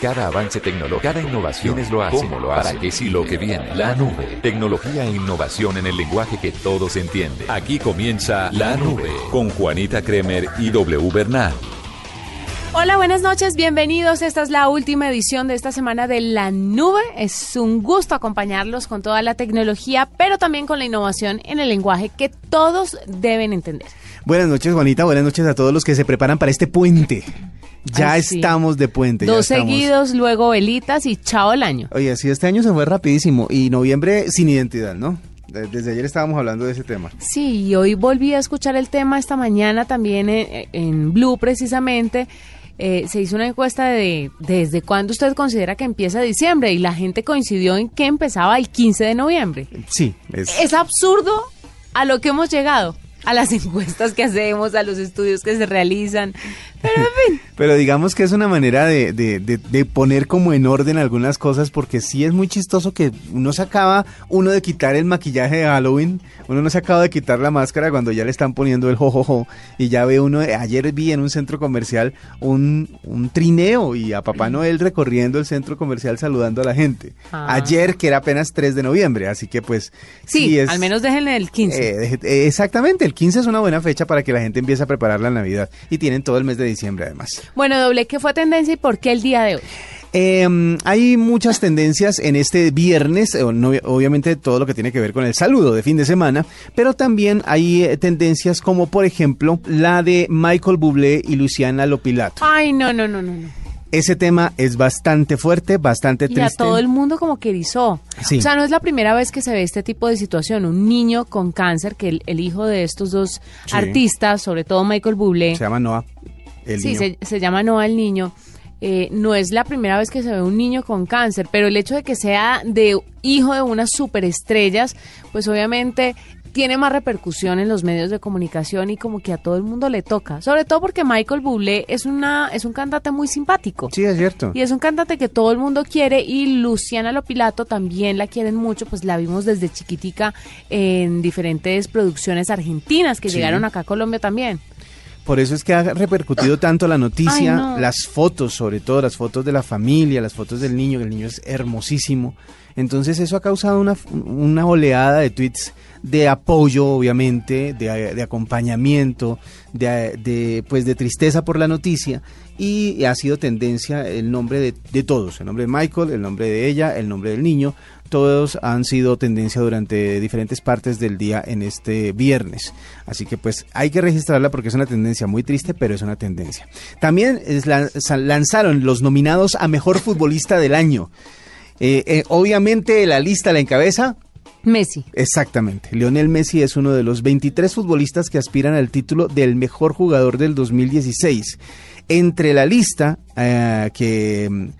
Cada avance tecnológico, cada innovación es lo hace, cómo lo hace, para qué sí lo que viene. La nube, tecnología e innovación en el lenguaje que todos entienden. Aquí comienza La Nube con Juanita Kremer y W Bernal. Hola, buenas noches, bienvenidos. Esta es la última edición de esta semana de La Nube. Es un gusto acompañarlos con toda la tecnología, pero también con la innovación en el lenguaje que todos deben entender. Buenas noches, Juanita. Buenas noches a todos los que se preparan para este puente. Ya estamos de puente. Dos seguidos, luego velitas y chao el año. Oye, sí, este año se fue rapidísimo y noviembre sin identidad, ¿no? Desde ayer estábamos hablando de ese tema. Sí, y hoy volví a escuchar el tema esta mañana también en, Blue precisamente. Eh, se hizo una encuesta de desde cuándo usted considera que empieza diciembre y la gente coincidió en que empezaba el 15 de noviembre. Sí, es, es absurdo a lo que hemos llegado a las encuestas que hacemos, a los estudios que se realizan. Pero en fin. Pero digamos que es una manera de, de, de, poner como en orden algunas cosas, porque sí es muy chistoso que uno se acaba, uno de quitar el maquillaje de Halloween, uno no se acaba de quitar la máscara cuando ya le están poniendo el jojojo, y ya ve uno, ayer vi en un centro comercial un, un trineo y a Papá Noel recorriendo el centro comercial saludando a la gente. Ah. Ayer, que era apenas 3 de noviembre, así que pues... Sí, al menos déjenle el 15. Eh, exactamente, el 15 es una buena fecha para que la gente empiece a preparar la Navidad, y tienen todo el mes de diciembre además. Bueno, doble, ¿qué fue tendencia y por qué el día de hoy? Em, hay muchas tendencias en este viernes, eh, obviamente todo lo que tiene que ver con el saludo de fin de semana, pero también hay eh, tendencias como por ejemplo la de Michael Bublé y Luciana Lopilato. Ay, no, no, no, no. Ese tema es bastante fuerte, bastante triste. Y a todo el mundo como que erizó. O sea, no es la primera vez que se ve este tipo de situación. Un niño con cáncer, que el, hijo de estos dos artistas, sobre todo Michael Bublé. Se llama Noah sí, se, llama Noah el niño. Eh, no es la primera vez que se ve un niño con cáncer, pero el hecho de que sea de hijo de unas superestrellas, pues obviamente tiene más repercusión en los medios de comunicación y como que a todo el mundo le toca. Sobre todo porque Michael Bublé es una es un cantante muy simpático. Sí, es cierto. Y es un cantante que todo el mundo quiere y Luciana Lopilato también la quieren mucho, pues la vimos desde chiquitica en diferentes producciones argentinas que llegaron acá a Colombia también. Por eso es que ha repercutido tanto la noticia, las fotos, sobre todo las fotos de la familia, las fotos del niño, el niño es hermosísimo. Entonces eso ha causado una, una oleada de tweets de apoyo, obviamente, de, acompañamiento, de, pues de tristeza por la noticia y ha sido tendencia el nombre de, de, todos, el nombre de Michael, el nombre de ella, el nombre del niño, todos han sido tendencia durante diferentes partes del día en este viernes. Así que pues hay que registrarla porque es una tendencia muy triste, pero es una tendencia. También lanzaron los nominados a Mejor Futbolista del Año. Eh, eh, obviamente la lista la encabeza Messi. Exactamente. Lionel Messi es uno de los 23 futbolistas que aspiran al título del mejor jugador del 2016. Entre la lista eh, que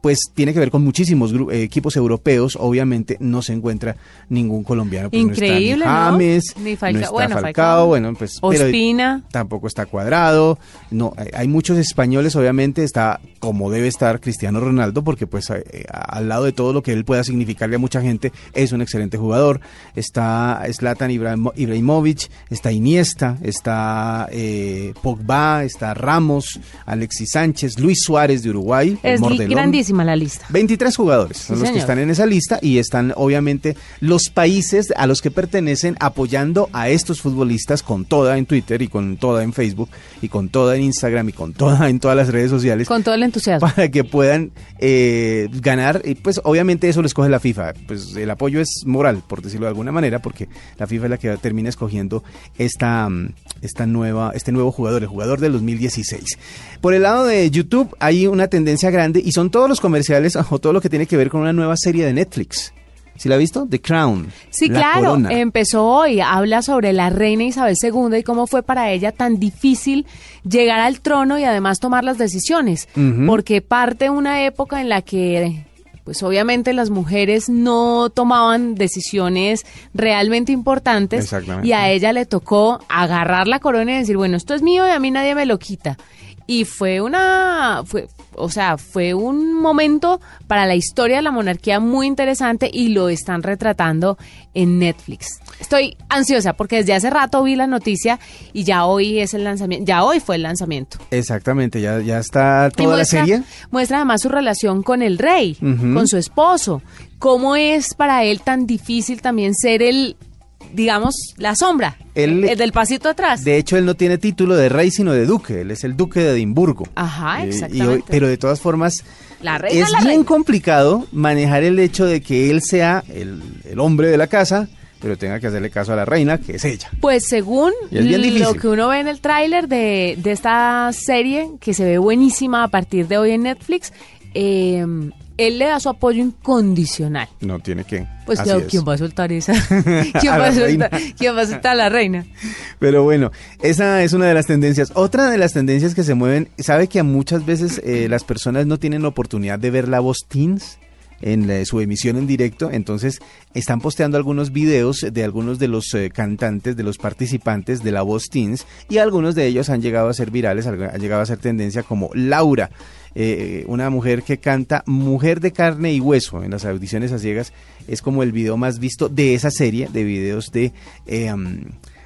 pues tiene que ver con muchísimos equipos europeos. Obviamente no se encuentra ningún colombiano. Pues Increíble, no está ni James, ni Falcao, bueno, Falcao, bueno, pues Ospina. tampoco está cuadrado. No, hay muchos españoles, obviamente está como debe estar Cristiano Ronaldo, porque pues eh, al lado de todo lo que él pueda significarle a mucha gente, es un excelente jugador. Está Zlatan Ibrahimovic, está Iniesta, está eh, Pogba, está Ramos, Alexis Sánchez, Luis Suárez de Uruguay, el grandísima la lista. 23 jugadores son los que están en esa lista y están obviamente los países a los que pertenecen apoyando a estos futbolistas con toda en Twitter y con toda en Facebook y con toda en Instagram y con toda en todas las redes sociales. Con todo el entusiasmo. Para que puedan eh, ganar y pues obviamente eso lo escoge la FIFA. Pues el apoyo es moral, por decirlo de alguna manera, porque la FIFA es la que termina escogiendo esta, esta nueva, este nuevo jugador, el jugador del 2016. Por el lado de YouTube hay una tendencia grande y son todos los comerciales o todo lo que tiene que ver con una nueva serie de Netflix. ¿Sí la ha visto? The Crown. Sí, claro. Empezó hoy. Habla sobre la reina Isabel II y cómo fue para ella tan difícil llegar al trono y además tomar las decisiones. Porque parte una época en la que pues obviamente las mujeres no tomaban decisiones realmente importantes y a ella le tocó agarrar la corona y decir, bueno, esto es mío y a mí nadie me lo quita y fue una, fue, o sea, fue un momento para la historia de la monarquía muy interesante y lo están retratando en Netflix. Estoy ansiosa porque desde hace rato vi la noticia y ya hoy es el lanzamiento, ya hoy fue el lanzamiento. Exactamente, ya, ya está toda la serie. Muestra además su relación con el rey, con su esposo, cómo es para él tan difícil también ser el digamos, la sombra, el, del pasito atrás. De hecho, él no tiene título de rey, sino de duque. Él es el duque de Edimburgo. Ajá, exactamente. pero de todas formas, es bien complicado manejar el hecho de que él sea el, hombre de la casa, pero tenga que hacerle caso a la reina, que es ella. Pues según lo que uno ve en el tráiler de, de, esta serie, que se ve buenísima a partir de hoy en Netflix, eh, él le da su apoyo incondicional. No tiene que. Pues claro, ¿quién va a soltar esa? ¿Quién, va a soltar, ¿Quién va a soltar a la reina? Pero bueno, esa es una de las tendencias. Otra de las tendencias que se mueven, sabe que a muchas veces eh, las personas no tienen la oportunidad de ver la voz Teens en su emisión en directo, entonces están posteando algunos videos de algunos de los eh, cantantes, de los participantes de La Voz Teens, y algunos de ellos han llegado a ser virales, han llegado a ser tendencia como Laura. Eh, una mujer que canta Mujer de carne y hueso en las audiciones a ciegas. Es como el video más visto de esa serie de videos de, eh,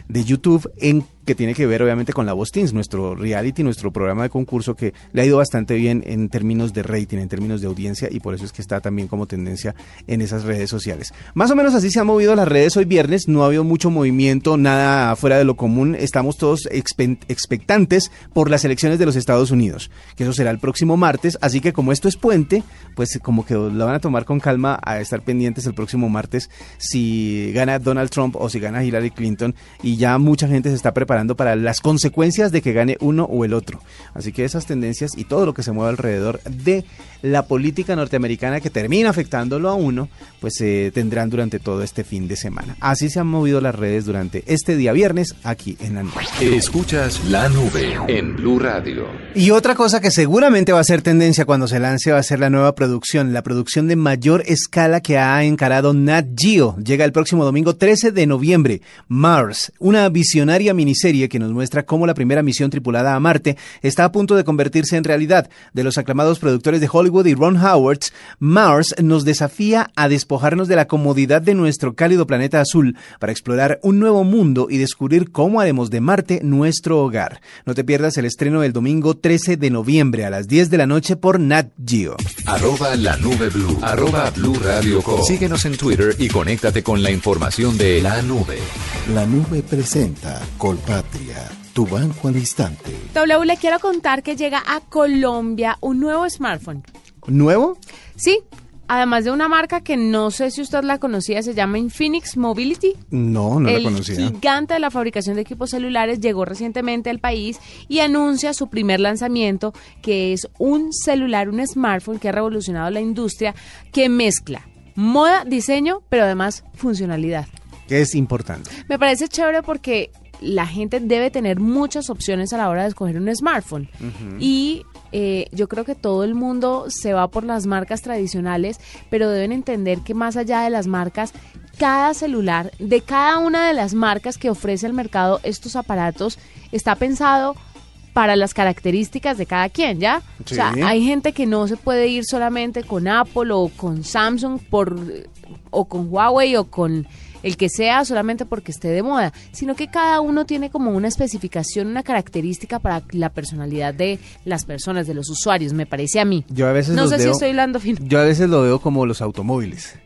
de YouTube en que tiene que ver obviamente con la Voz Teens, nuestro reality, nuestro programa de concurso que le ha ido bastante bien en términos de rating, en términos de audiencia y por eso es que está también como tendencia en esas redes sociales. Más o menos así se han movido las redes hoy viernes, no ha habido mucho movimiento, nada fuera de lo común, estamos todos expectantes por las elecciones de los Estados Unidos, que eso será el próximo martes, así que como esto es puente, pues como que lo van a tomar con calma a estar pendientes el próximo martes si gana Donald Trump o si gana Hillary Clinton y ya mucha gente se está preparando para las consecuencias de que gane uno o el otro. Así que esas tendencias y todo lo que se mueve alrededor de la política norteamericana que termina afectándolo a uno, pues se tendrán durante todo este fin de semana. Así se han movido las redes durante este día viernes aquí en la nube. Escuchas la nube en Blue Radio. Y otra cosa que seguramente va a ser tendencia cuando se lance va a ser la nueva producción, la producción de mayor escala que ha encarado Nat Geo. Llega el próximo domingo 13 de noviembre. Mars, una visionaria miniserie que nos muestra cómo la primera misión tripulada a Marte está a punto de convertirse en realidad. De los aclamados productores de Hollywood, y Ron Howard, Mars nos desafía a despojarnos de la comodidad de nuestro cálido planeta azul para explorar un nuevo mundo y descubrir cómo haremos de Marte nuestro hogar. No te pierdas el estreno del domingo 13 de noviembre a las 10 de la noche por Nat Geo. Arroba la nube blue. Arroba blue radio Síguenos en Twitter y conéctate con la información de la nube. La nube presenta Colpatria tu banco al instante. W, le quiero contar que llega a Colombia un nuevo smartphone. ¿Nuevo? Sí, además de una marca que no sé si usted la conocía, se llama Infinix Mobility. No, no la conocía. El gigante de la fabricación de equipos celulares llegó recientemente al país y anuncia su primer lanzamiento, que es un celular, un smartphone que ha revolucionado la industria, que mezcla moda, diseño, pero además funcionalidad. Que es importante. Me parece chévere porque la gente debe tener muchas opciones a la hora de escoger un smartphone. Y eh, yo creo que todo el mundo se va por las marcas tradicionales, pero deben entender que más allá de las marcas, cada celular de cada una de las marcas que ofrece el mercado estos aparatos está pensado para las características de cada quien, ¿ya? O sea, hay gente que no se puede ir solamente con Apple o con Samsung por o con Huawei o con el que sea solamente porque esté de moda, sino que cada uno tiene como una especificación, una característica para la personalidad de las personas, de los usuarios, me parece a mí. Yo a veces no sé si estoy hablando. Yo a veces lo veo como los automóviles.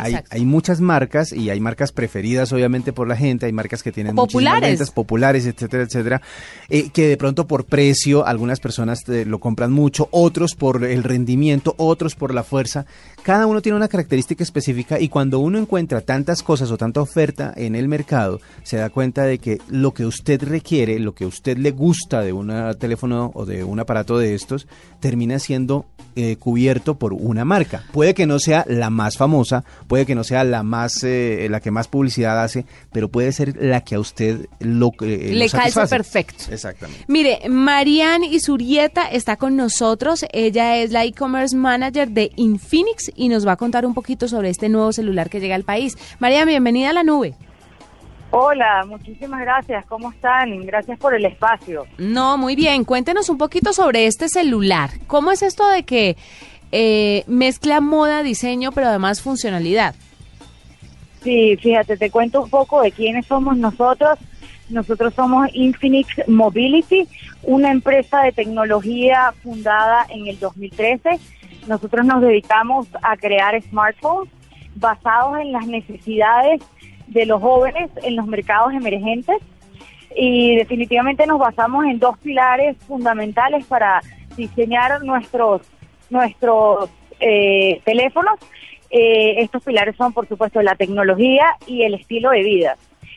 Hay, muchas marcas y hay marcas preferidas obviamente por la gente, hay marcas que tienen populares, ventas, populares, etcétera, etcétera, eh, que de pronto por precio algunas personas eh, lo compran mucho, otros por el rendimiento, otros por la fuerza. Cada uno tiene una característica específica y cuando uno encuentra tantas cosas o tanta oferta en el mercado, se da cuenta de que lo que usted requiere, lo que usted le gusta de un teléfono o de un aparato de estos, termina siendo eh, cubierto por una marca. Puede que no sea la más famosa, puede que no sea la más, eh, la que más publicidad hace, pero puede ser la que a usted lo, eh, le calza perfecto. Exactamente. Mire, Marianne Isurieta está con nosotros. Ella es la e-commerce manager de Infinix y nos va a contar un poquito sobre este nuevo celular que llega al país. Marianne, bienvenida a la nube. Hola, muchísimas gracias. ¿Cómo están? Gracias por el espacio. No, muy bien. Cuéntenos un poquito sobre este celular. ¿Cómo es esto de que eh, mezcla moda, diseño, pero además funcionalidad? Sí, fíjate, te cuento un poco de quiénes somos nosotros. Nosotros somos Infinix Mobility, una empresa de tecnología fundada en el 2013. Nosotros nos dedicamos a crear smartphones basados en las necesidades de los jóvenes en los mercados emergentes y definitivamente nos basamos en dos pilares fundamentales para diseñar nuestros nuestros eh, teléfonos. Eh, estos pilares son, por supuesto, la tecnología y el estilo de vida.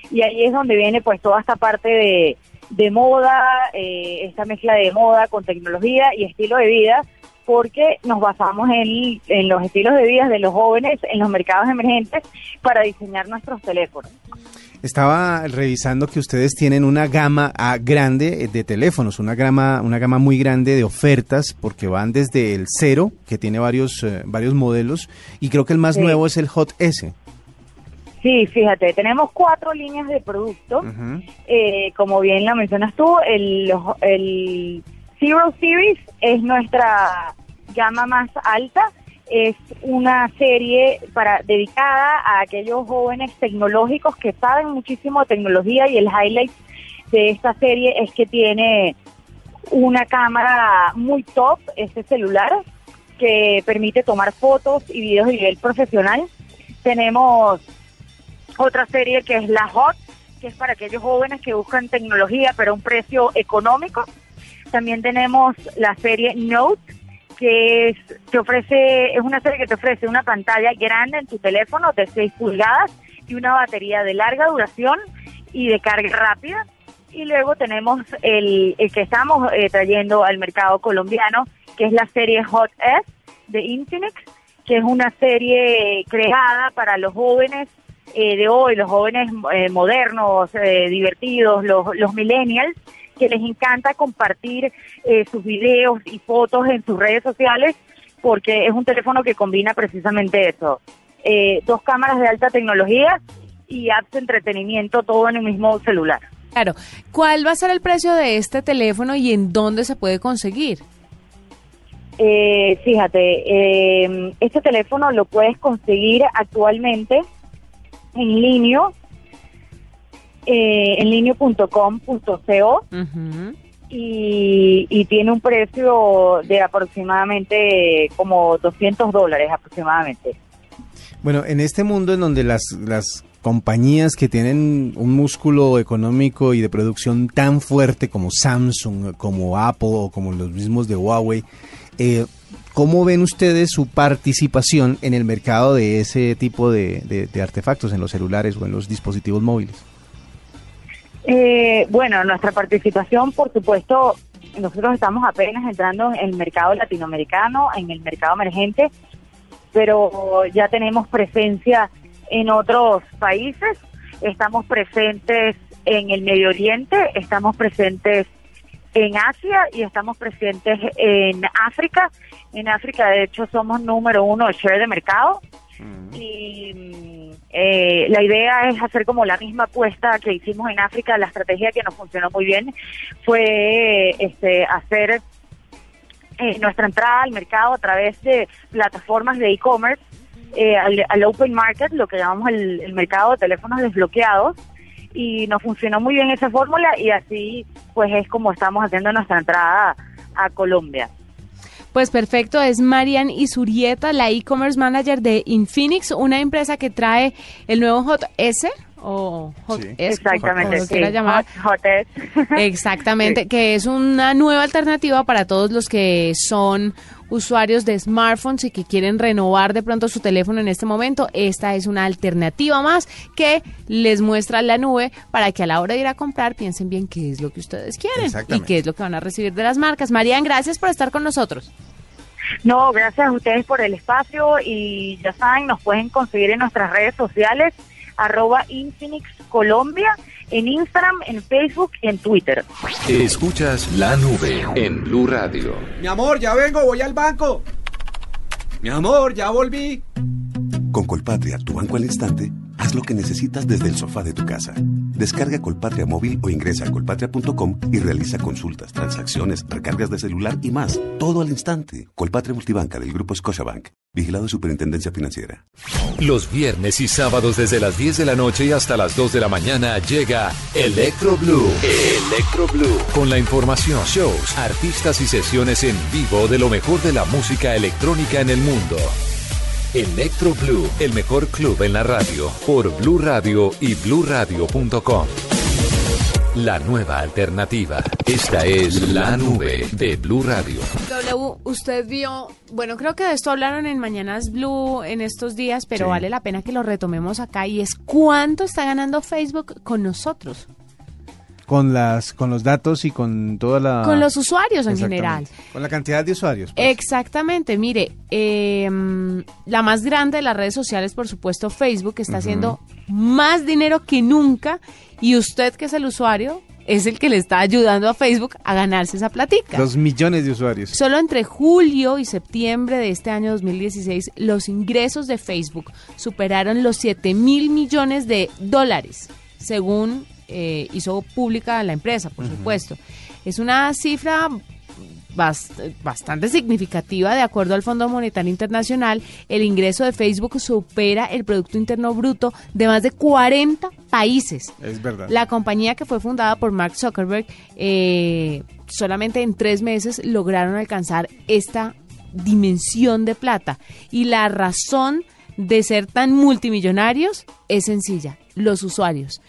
Y ahí es donde viene pues toda esta parte de, de moda, eh, esta mezcla de moda con tecnología y estilo de vida, porque nos basamos en, en los estilos de vida de los jóvenes en los mercados emergentes para diseñar nuestros teléfonos. Estaba revisando que ustedes tienen una gama grande de teléfonos, una gama, una gama muy grande de ofertas, porque van desde el cero, que tiene varios, eh, varios modelos, y creo que el más nuevo es el Hot S. Sí, fíjate, tenemos cuatro líneas de producto. Eh, como bien la mencionas tú, el, el Zero Series es nuestra gama más alta. Es una serie para dedicada a aquellos jóvenes tecnológicos que saben muchísimo de tecnología y el highlight de esta serie es que tiene una cámara muy top, este celular, que permite tomar fotos y videos de nivel profesional. Tenemos otra serie que es la Hot, que es para aquellos jóvenes que buscan tecnología pero a un precio económico. También tenemos la serie Note, que es, te ofrece, es una serie que te ofrece una pantalla grande en tu teléfono de 6 pulgadas y una batería de larga duración y de carga rápida. Y luego tenemos el, que estamos eh, trayendo al mercado colombiano, que es la serie Hot S de Infinix, que es una serie creada para los jóvenes eh, de hoy, los jóvenes eh, modernos, eh, divertidos, los millennials, que les encanta compartir sus videos y fotos en sus redes sociales porque es un teléfono que combina precisamente eso. dos cámaras de alta tecnología y apps de entretenimiento, todo en el mismo celular. Claro. ¿Cuál va a ser el precio de este teléfono y en dónde se puede conseguir? fíjate, este teléfono lo puedes conseguir actualmente en línea, eh, en línea.com.co y, y tiene un precio de aproximadamente como 200 dólares aproximadamente. Bueno, en este mundo en donde las, las compañías que tienen un músculo económico y de producción tan fuerte como Samsung, como Apple o como los mismos de Huawei, eh, ¿Cómo ven ustedes su participación en el mercado de ese tipo de, artefactos en los celulares o en los dispositivos móviles? Eh, bueno, nuestra participación, por supuesto, nosotros estamos apenas entrando en el mercado latinoamericano, en el mercado emergente, pero ya tenemos presencia en otros países, estamos presentes en el Medio Oriente, estamos presentes en Asia y estamos presentes en África. En África, de hecho, somos número uno de share de mercado. Mm. Y eh, la idea es hacer como la misma apuesta que hicimos en África. La estrategia que nos funcionó muy bien fue este, hacer eh, nuestra entrada al mercado a través de plataformas de e-commerce, eh, al, open market, lo que llamamos el mercado de teléfonos desbloqueados y nos funcionó muy bien esa fórmula y así pues es como estamos haciendo nuestra entrada a Colombia. Pues perfecto, es Marian Isurieta, la e-commerce manager de Infinix, una empresa que trae el nuevo Hot S o Hot S, exactamente, como llamar. Hot. Exactamente, que es una nueva alternativa para todos los que son usuarios de smartphones y que quieren renovar de pronto su teléfono en este momento, esta es una alternativa más que les muestra la nube para que a la hora de ir a comprar piensen bien qué es lo que ustedes quieren y qué es lo que van a recibir de las marcas. Marian, gracias por estar con nosotros. No, gracias a ustedes por el espacio y ya saben, nos pueden conseguir en nuestras redes sociales arroba Infinix Colombia en Instagram, en Facebook y en Twitter. Escuchas la nube en Blue Radio. Mi amor, ya vengo, voy al banco. Mi amor, ya volví. Con Colpatria, tu banco al instante Haz lo que necesitas desde el sofá de tu casa. Descarga Colpatria móvil o ingresa a colpatria.com y realiza consultas, transacciones, recargas de celular y más. Todo al instante. Colpatria Multibanca del Grupo Scotiabank. Vigilado Superintendencia Financiera. Los viernes y sábados desde las 10 de la noche y hasta las 2 de la mañana llega Electro Blue. Electro Blue. Con la información, shows, artistas y sesiones en vivo de lo mejor de la música electrónica en el mundo. Electro Blue, el mejor club en la radio, por Blue Radio y bluradio.com. La nueva alternativa. Esta es la nube de Blue Radio. W, usted vio, bueno, creo que de esto hablaron en Mañanas Blue en estos días, pero Sí. vale la pena que lo retomemos acá y es cuánto está ganando Facebook con nosotros, Con, las, con los datos y con toda la... con los usuarios en general. Con la cantidad de usuarios. pues. Exactamente, mire, eh, la más grande de las redes sociales, por supuesto, Facebook, está haciendo más dinero que nunca y usted que es el usuario es el que le está ayudando a Facebook a ganarse esa platica. Dos millones de usuarios. Solo entre julio y septiembre de este año 2016, los ingresos de Facebook superaron los 7 mil millones de dólares, según eh, hizo pública la empresa, por supuesto. Es una cifra bast- bastante significativa de acuerdo al Fondo Monetario Internacional. El ingreso de Facebook supera el Producto Interno Bruto de más de 40 países. Es verdad. La compañía que fue fundada por Mark Zuckerberg, eh, solamente en tres meses lograron alcanzar esta dimensión de plata. Y la razón de ser tan multimillonarios es sencilla, los usuarios.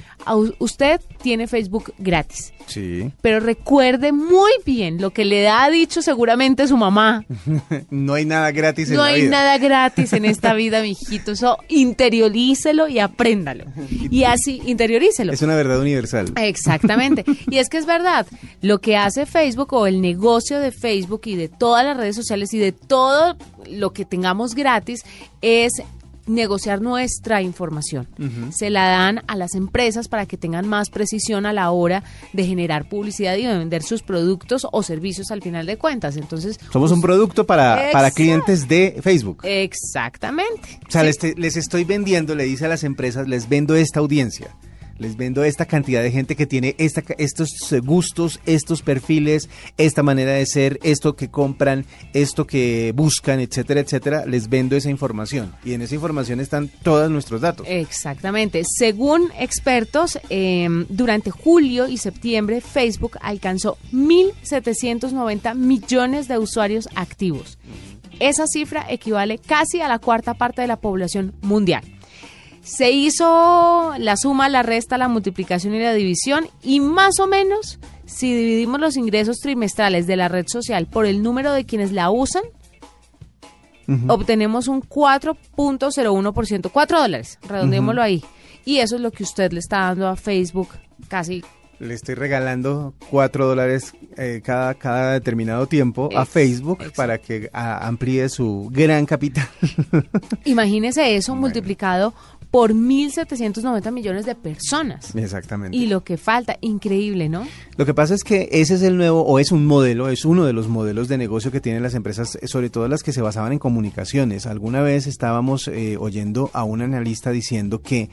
Usted tiene Facebook gratis. Sí. Pero recuerde muy bien lo que le ha dicho seguramente su mamá. no hay nada gratis en No la hay vida. nada gratis en esta vida, mijito. Eso interiorícelo y apréndalo. Y así, interiorícelo. Es una verdad universal. Exactamente. Y es que es verdad, lo que hace Facebook o el negocio de Facebook y de todas las redes sociales y de todo lo que tengamos gratis es negociar nuestra información. Se la dan a las empresas para que tengan más precisión a la hora de generar publicidad y de vender sus productos o servicios al final de cuentas. Entonces, Somos un producto para, para clientes de Facebook. exactamente. O sea, Sí. les, te- les estoy vendiendo, le dice a las empresas, les vendo esta audiencia. Les vendo esta cantidad de gente que tiene esta, estos gustos, estos perfiles, esta manera de ser, esto que compran, esto que buscan, etcétera, etcétera. Les vendo esa información. Y en esa información están todos nuestros datos. Exactamente. Según expertos, eh, durante julio y septiembre Facebook alcanzó 1.790 millones de usuarios activos. Esa cifra equivale casi a la cuarta parte de la población mundial. Se hizo la suma, la resta, la multiplicación y la división y más o menos, si dividimos los ingresos trimestrales de la red social por el número de quienes la usan, obtenemos un 4.01%, 4 dólares, redondeémoslo ahí. Y eso es lo que usted le está dando a Facebook casi. Le estoy regalando cuatro dólares eh, cada, cada determinado tiempo a Facebook para que a- amplíe su gran capital. Imagínese eso multiplicado por 1.790 millones de personas. Exactamente. Y lo que falta, increíble, ¿no? Lo que pasa es que ese es el nuevo, o es un modelo, es uno de los modelos de negocio que tienen las empresas, eh, sobre todo las que se basaban en comunicaciones. Alguna vez estábamos eh, oyendo a un analista diciendo que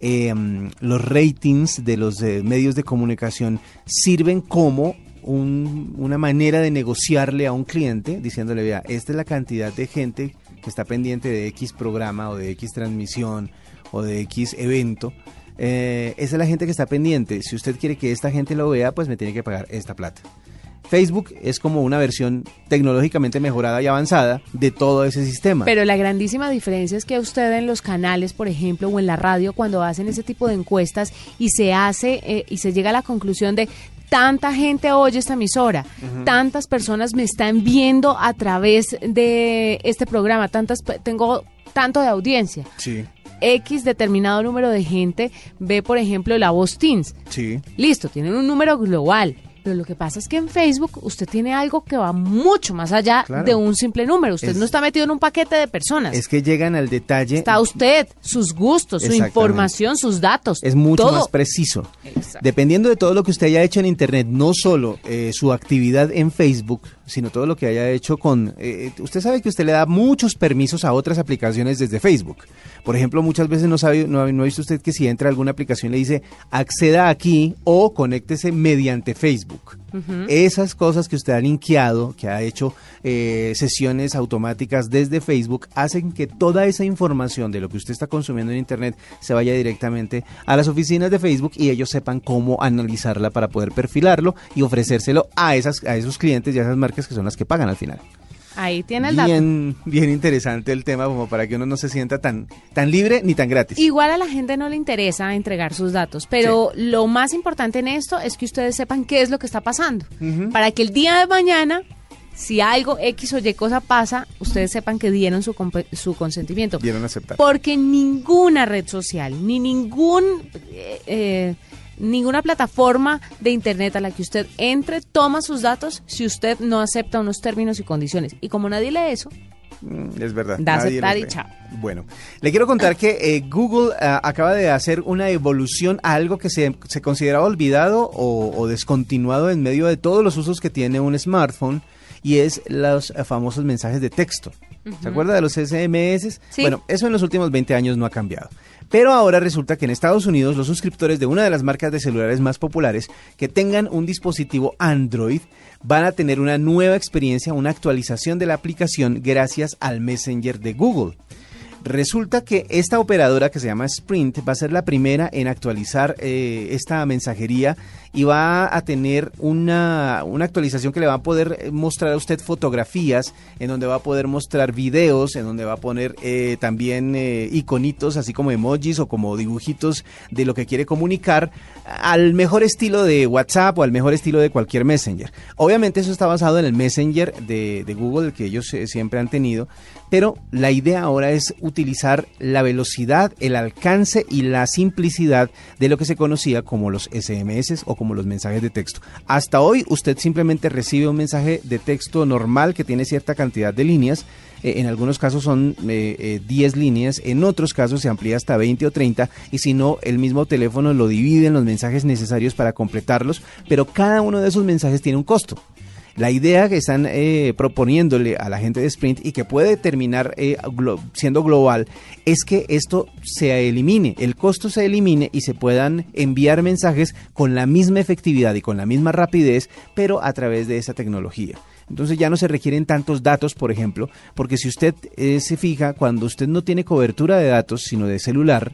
eh, mm, los ratings de los eh, medios de comunicación sirven como un- una manera de negociarle a un cliente, diciéndole, vea, esta es la cantidad de gente que está pendiente de X programa o de X transmisión o de X evento. Eh, esa es la gente que está pendiente. Si usted quiere que esta gente lo vea, pues me tiene que pagar esta plata. Facebook es como una versión tecnológicamente mejorada y avanzada de todo ese sistema. Pero la grandísima diferencia es que usted en los canales, por ejemplo, o en la radio, cuando hacen ese tipo de encuestas y se hace eh, y se llega a la conclusión de tanta gente oye esta emisora, tantas personas me están viendo a través de este programa, tantas tengo tanto de audiencia. sí, X determinado número de gente ve, por ejemplo, la voz Teens. sí. Listo, tienen un número global. Pero lo que pasa es que en Facebook usted tiene algo que va mucho más allá Claro. de un simple número. Usted Es- no está metido en un paquete de personas. Es que llegan al detalle. está usted, sus gustos, su información, sus datos. es mucho todo. más preciso. Exacto. Dependiendo de todo lo que usted haya hecho en Internet, no solo eh, su actividad en Facebook, sino todo lo que haya hecho con... Eh, usted sabe que usted le da muchos permisos a otras aplicaciones desde Facebook. Por ejemplo, muchas veces no, sabe, no, ha visto usted que si entra a alguna aplicación le dice acceda aquí o conéctese mediante Facebook. Esas cosas que usted ha linkeado, que ha hecho eh, sesiones automáticas desde Facebook, hacen que toda esa información de lo que usted está consumiendo en Internet se vaya directamente a las oficinas de Facebook y ellos sepan cómo analizarla para poder perfilarlo y ofrecérselo a, esas, a esos clientes y a esas marcas que son las que pagan al final. Ahí tiene el bien, dato. Bien interesante el tema como para que uno no se sienta tan, tan libre ni tan gratis. Igual a la gente no le interesa entregar sus datos, pero lo más importante en esto es que ustedes sepan qué es lo que está pasando. Para que el día de mañana, si algo X o Y cosa pasa, ustedes sepan que dieron su, su consentimiento. Dieron aceptar. Porque ninguna red social, ni ningún... Eh, eh, ninguna plataforma de Internet a la que usted entre toma sus datos si usted no acepta unos términos y condiciones. Y como nadie lee eso, mm, es verdad. Da aceptar y chao. Bueno, le quiero contar que eh, Google ah, acaba de hacer una evolución a algo que se, se consideraba olvidado o, descontinuado en medio de todos los usos que tiene un smartphone y es los eh, famosos mensajes de texto. ¿Se acuerda de los SMS? Bueno, eso en los últimos 20 años no ha cambiado. Pero ahora resulta que en Estados Unidos los suscriptores de una de las marcas de celulares más populares que tengan un dispositivo Android van a tener una nueva experiencia, una actualización de la aplicación gracias al Messenger de Google. Resulta que esta operadora que se llama Sprint va a ser la primera en actualizar eh, esta mensajería y va a tener una, actualización que le va a poder mostrar a usted fotografías, en donde va a poder mostrar videos, en donde va a poner eh, también eh, iconitos, así como emojis o como dibujitos de lo que quiere comunicar al mejor estilo de WhatsApp o al mejor estilo de cualquier Messenger. Obviamente eso está basado en el Messenger de, de Google que ellos siempre han tenido, pero la idea ahora es utilizar la velocidad, el alcance y la simplicidad de lo que se conocía como los SMS o como los mensajes de texto. Hasta hoy usted simplemente recibe un mensaje de texto normal que tiene cierta cantidad de líneas. Eh, en algunos casos son 10 eh, eh, líneas, en otros casos se amplía hasta 20 o 30 y si no, el mismo teléfono lo divide en los mensajes necesarios para completarlos, pero cada uno de esos mensajes tiene un costo. La idea que están eh, proponiéndole a la gente de Sprint y que puede terminar eh, siendo global es que esto se elimine, el costo se elimine y se puedan enviar mensajes con la misma efectividad y con la misma rapidez, pero a través de esa tecnología. Entonces ya no se requieren tantos datos, por ejemplo, porque si usted eh, se fija, cuando usted no tiene cobertura de datos, sino de celular,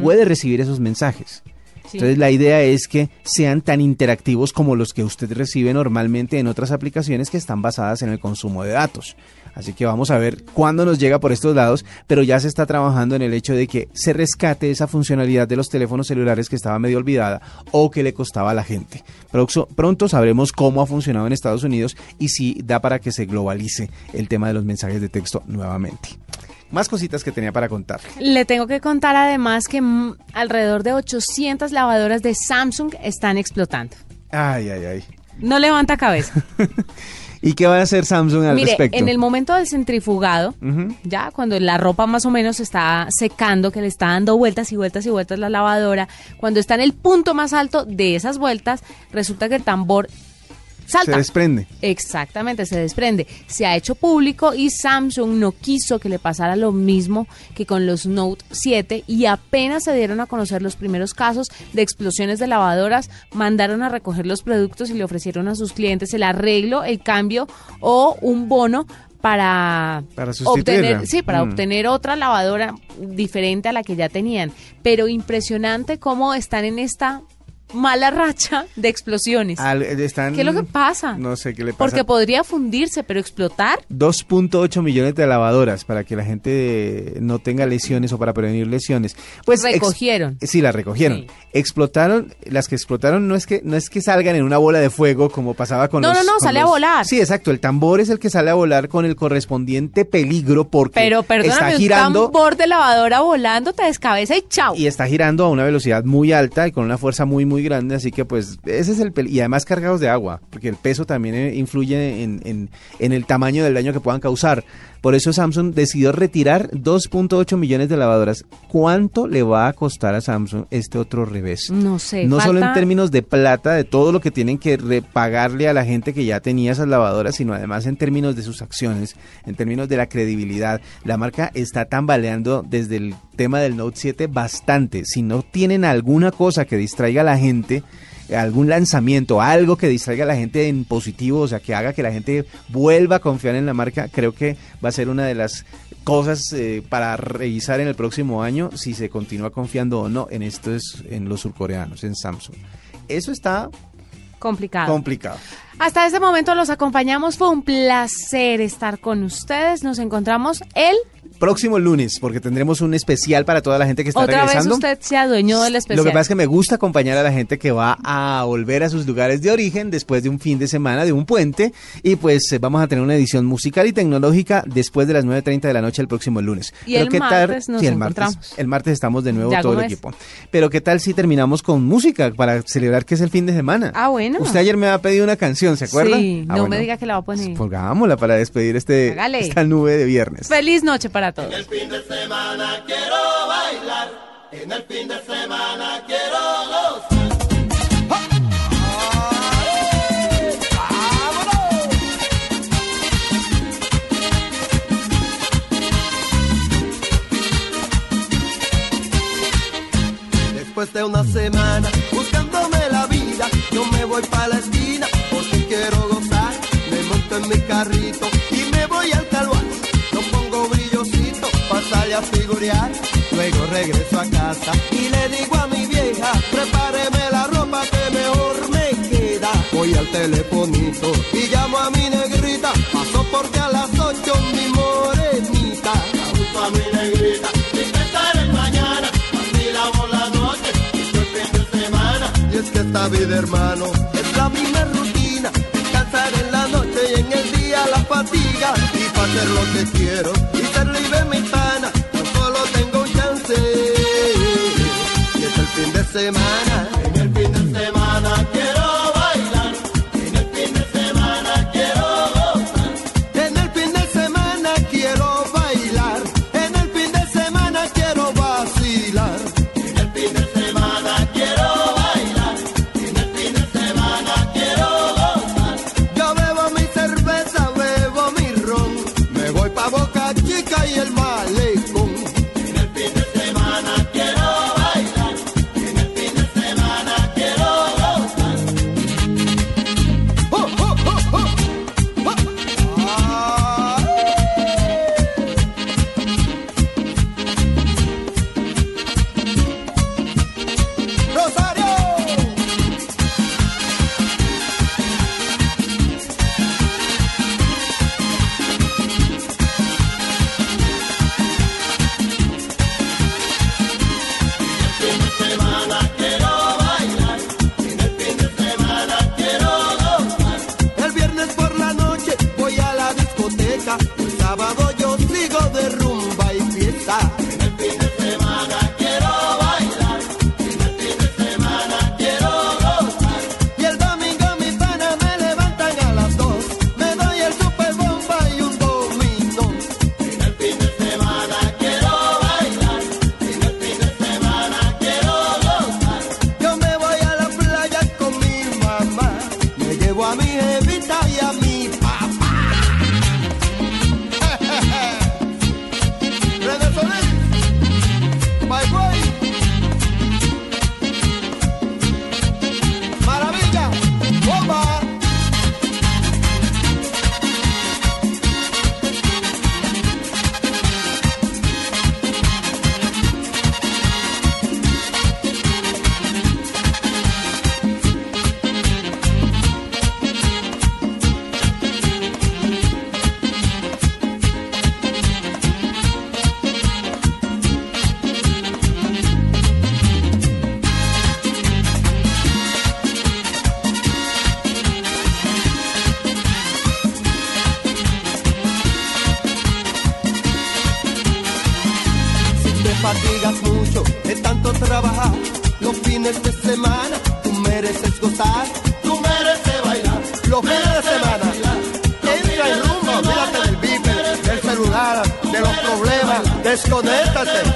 puede recibir esos mensajes. Entonces la idea es que sean tan interactivos como los que usted recibe normalmente en otras aplicaciones que están basadas en el consumo de datos. Así que vamos a ver cuándo nos llega por estos lados, pero ya se está trabajando en el hecho de que se rescate esa funcionalidad de los teléfonos celulares que estaba medio olvidada o que le costaba a la gente. Pronto sabremos cómo ha funcionado en Estados Unidos y si da para que se globalice el tema de los mensajes de texto nuevamente más cositas que tenía para contar. Le tengo que contar además que alrededor de 800 lavadoras de Samsung están explotando. Ay, ay, ay. No levanta cabeza. ¿Y qué va a hacer Samsung al Mire, respecto? En el momento del centrifugado, ya cuando la ropa más o menos está secando, que le está dando vueltas y vueltas y vueltas la lavadora, cuando está en el punto más alto de esas vueltas, resulta que el tambor se desprende. Exactamente, se desprende. Se ha hecho público y Samsung no quiso que le pasara lo mismo que con los Note 7 y apenas se dieron a conocer los primeros casos de explosiones de lavadoras, mandaron a recoger los productos y le ofrecieron a sus clientes el arreglo, el cambio o un bono para, obtener, sí, para mm. obtener otra lavadora diferente a la que ya tenían. Pero impresionante cómo están en esta mala racha de explosiones. ¿Qué es lo que pasa? No sé qué le pasa. Porque podría fundirse, pero explotar. 2.8 millones de lavadoras para que la gente no tenga lesiones o para prevenir lesiones. Pues recogieron. Sí, la recogieron. Explotaron, las que explotaron no es que no es que salgan en una bola de fuego como pasaba con no, los No, no, no, sale a volar. Sí, exacto, el tambor es el que sale a volar con el correspondiente peligro porque pero, está girando. un tambor de lavadora volando te descabeza y chao. Y está girando a una velocidad muy alta y con una fuerza muy muy grande, así que pues ese es el y además cargados de agua, porque el peso también eh, influye en, en, el tamaño del daño que puedan causar. Por eso Samsung decidió retirar 2.8 millones de lavadoras. ¿Cuánto le va a costar a Samsung este otro revés? No sé. No falta- solo en términos de plata, de todo lo que tienen que repagarle a la gente que ya tenía esas lavadoras, sino además en términos de sus acciones, en términos de la credibilidad. La marca está tambaleando desde el tema del Note 7 bastante. Si no tienen alguna cosa que distraiga a la gente, algún lanzamiento, algo que distraiga a la gente en positivo, o sea, que haga que la gente vuelva a confiar en la marca, creo que va a ser una de las cosas eh, para revisar en el próximo año si se continúa confiando o no en estos, en los surcoreanos, en Samsung. Eso está Complicado. complicado. Hasta este momento los acompañamos. Fue un placer estar con ustedes. Nos encontramos el. Próximo lunes, porque tendremos un especial para toda la gente que está Otra vez regresando. usted se adueñó del especial. Lo que pasa es que me gusta acompañar a la gente que va a volver a sus lugares de origen después de un fin de semana, de un puente, y pues eh, vamos a tener una edición musical y tecnológica después de las 9.30 de la noche el próximo lunes. Y el ¿qué martes nos Sí, el martes, el martes estamos de nuevo Ya, todo el equipo. Pero ¿qué tal si terminamos con música para celebrar que es el fin de semana? Ah, bueno. Usted ayer me había pedido una canción, ¿se acuerda? Sí, Ah, no bueno, me diga que la va a poner. Pues hagámosla para despedir este, Hágale. esta nube de viernes. Feliz noche para todos. Después de una semana buscándome la vida, yo me voy para la esquina porque quiero gozar. Me monto en mi carrito a figurear. Luego regreso a casa y le digo a mi vieja, prepáreme la ropa que mejor me queda. Voy al telefonito y llamo a mi negrita. Paso porque a las ocho mi morenita. Junto a mi negrita, en mañana. La noche y fue fin de semana. Y es que esta vida, hermano, es la misma rutina. Descansar en la noche y en el día la fatiga. Y para hacer lo que quiero y ser libre mi. El fin a mi gozar, tú mereces bailar. Los fines de semana entra en rumba, olvídate del beat, del celular. de los problemas, desconéctate.